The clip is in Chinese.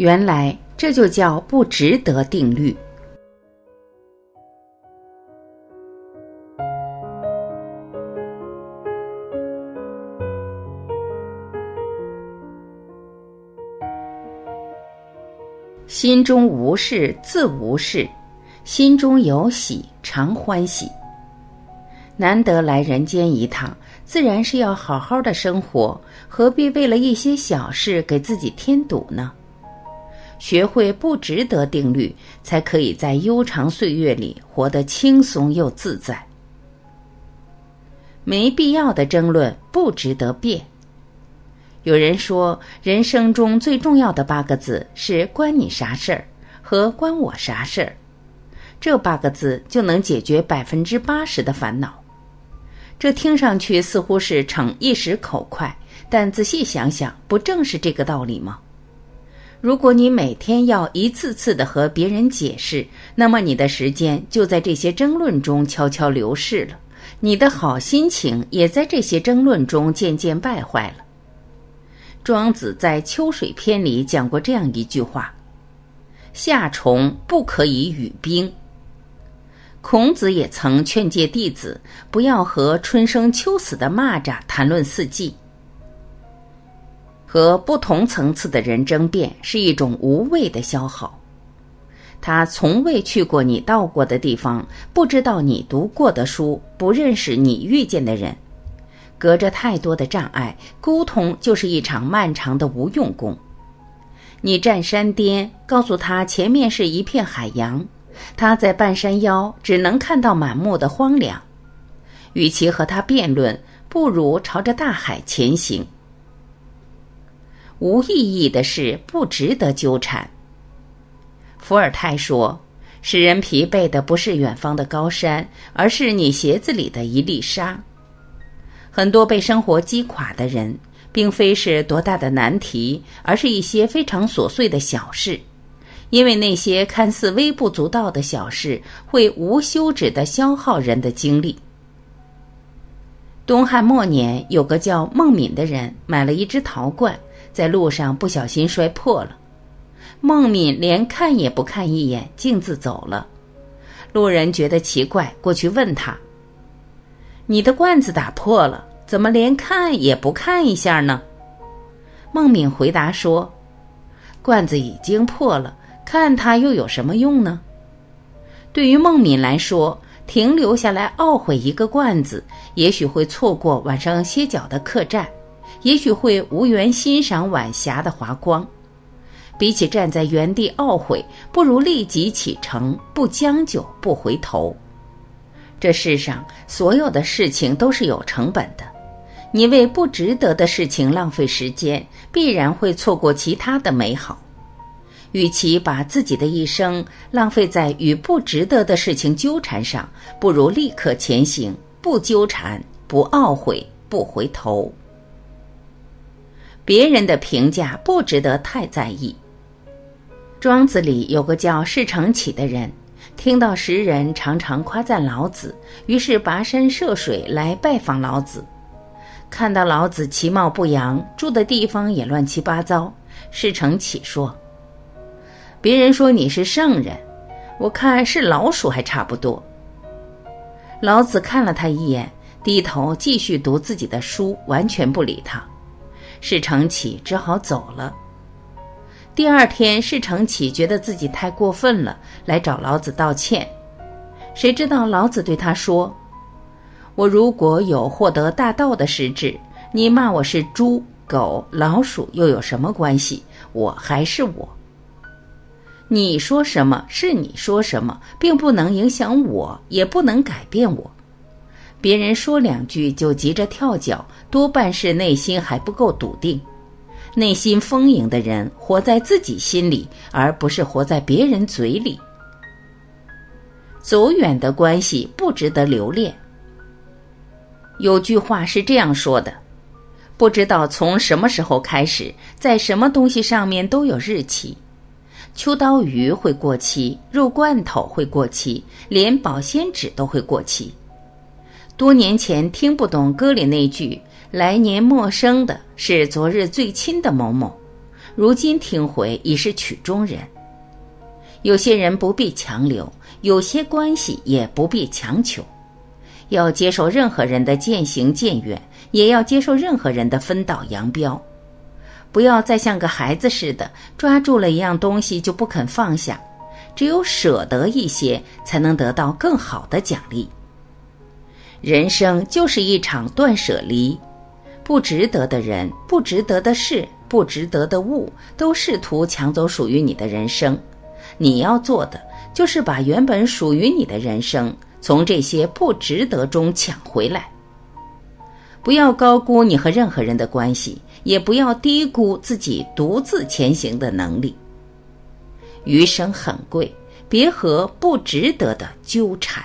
原来这就叫不值得定律。心中无事自无事，心中有喜常欢喜。难得来人间一趟，自然是要好好的生活，何必为了一些小事给自己添堵呢？学会不值得定律，才可以在悠长岁月里活得轻松又自在。没必要的争论不值得辩。有人说，人生中最重要的八个字是“关你啥事儿”和“关我啥事儿”，这八个字就能解决百分之八十的烦恼。这听上去似乎是逞一时口快，但仔细想想，不正是这个道理吗？如果你每天要一次次的和别人解释，那么你的时间就在这些争论中悄悄流逝了，你的好心情也在这些争论中渐渐败坏了。庄子在《秋水篇》里讲过这样一句话：“夏虫不可以语冰。”孔子也曾劝诫弟子不要和春生秋死的蚂蚱谈论四季。和不同层次的人争辩是一种无谓的消耗。他从未去过你到过的地方，不知道你读过的书，不认识你遇见的人。隔着太多的障碍，沟通就是一场漫长的无用功。你站山巅，告诉他前面是一片海洋，他在半山腰只能看到满目的荒凉。与其和他辩论，不如朝着大海前行。无意义的事不值得纠缠。伏尔泰说：“使人疲惫的不是远方的高山，而是你鞋子里的一粒沙。”很多被生活击垮的人，并非是多大的难题，而是一些非常琐碎的小事。因为那些看似微不足道的小事，会无休止的消耗人的精力。东汉末年，有个叫孟敏的人，买了一只陶罐，在路上不小心摔破了。孟敏连看也不看一眼，径自走了。路人觉得奇怪，过去问他。你的罐子打破了，怎么连看也不看一下呢？孟敏回答说：“罐子已经破了，看它又有什么用呢？”对于孟敏来说，停留下来懊悔一个罐子，也许会错过晚上歇脚的客栈，也许会无缘欣赏晚霞的华光。比起站在原地懊悔，不如立即启程，不将就，不回头。这世上所有的事情都是有成本的，你为不值得的事情浪费时间，必然会错过其他的美好。与其把自己的一生浪费在与不值得的事情纠缠上，不如立刻前行，不纠缠，不懊悔，不回头。别人的评价不值得太在意。庄子里有个叫释成启的人。听到时人常常夸赞老子，于是跋山涉水来拜访老子。看到老子其貌不扬，住的地方也乱七八糟，释成启说：“别人说你是圣人，我看是老鼠还差不多。”老子看了他一眼，低头继续读自己的书，完全不理他。是成启只好走了。第二天，是成启觉得自己太过分了，来找老子道歉。谁知道老子对他说：“我如果有获得大道的实质，你骂我是猪、狗、老鼠又有什么关系？我还是我。你说什么是你说什么，并不能影响我，也不能改变我。别人说两句就急着跳脚，多半是内心还不够笃定。”内心丰盈的人，活在自己心里，而不是活在别人嘴里。走远的关系不值得留恋。有句话是这样说的：不知道从什么时候开始，在什么东西上面都有日期。秋刀鱼会过期，肉罐头会过期，连保鲜纸都会过期。多年前听不懂歌里那句。来年陌生的是昨日最亲的某某，如今听回已是曲中人。有些人不必强留，有些关系也不必强求。要接受任何人的渐行渐远，也要接受任何人的分道扬镳。不要再像个孩子似的抓住了一样东西就不肯放下，只有舍得一些，才能得到更好的奖励。人生就是一场断舍离，不值得的人、不值得的事、不值得的物，都试图抢走属于你的人生。你要做的就是把原本属于你的人生从这些不值得中抢回来。不要高估你和任何人的关系，也不要低估自己独自前行的能力。余生很贵，别和不值得的纠缠。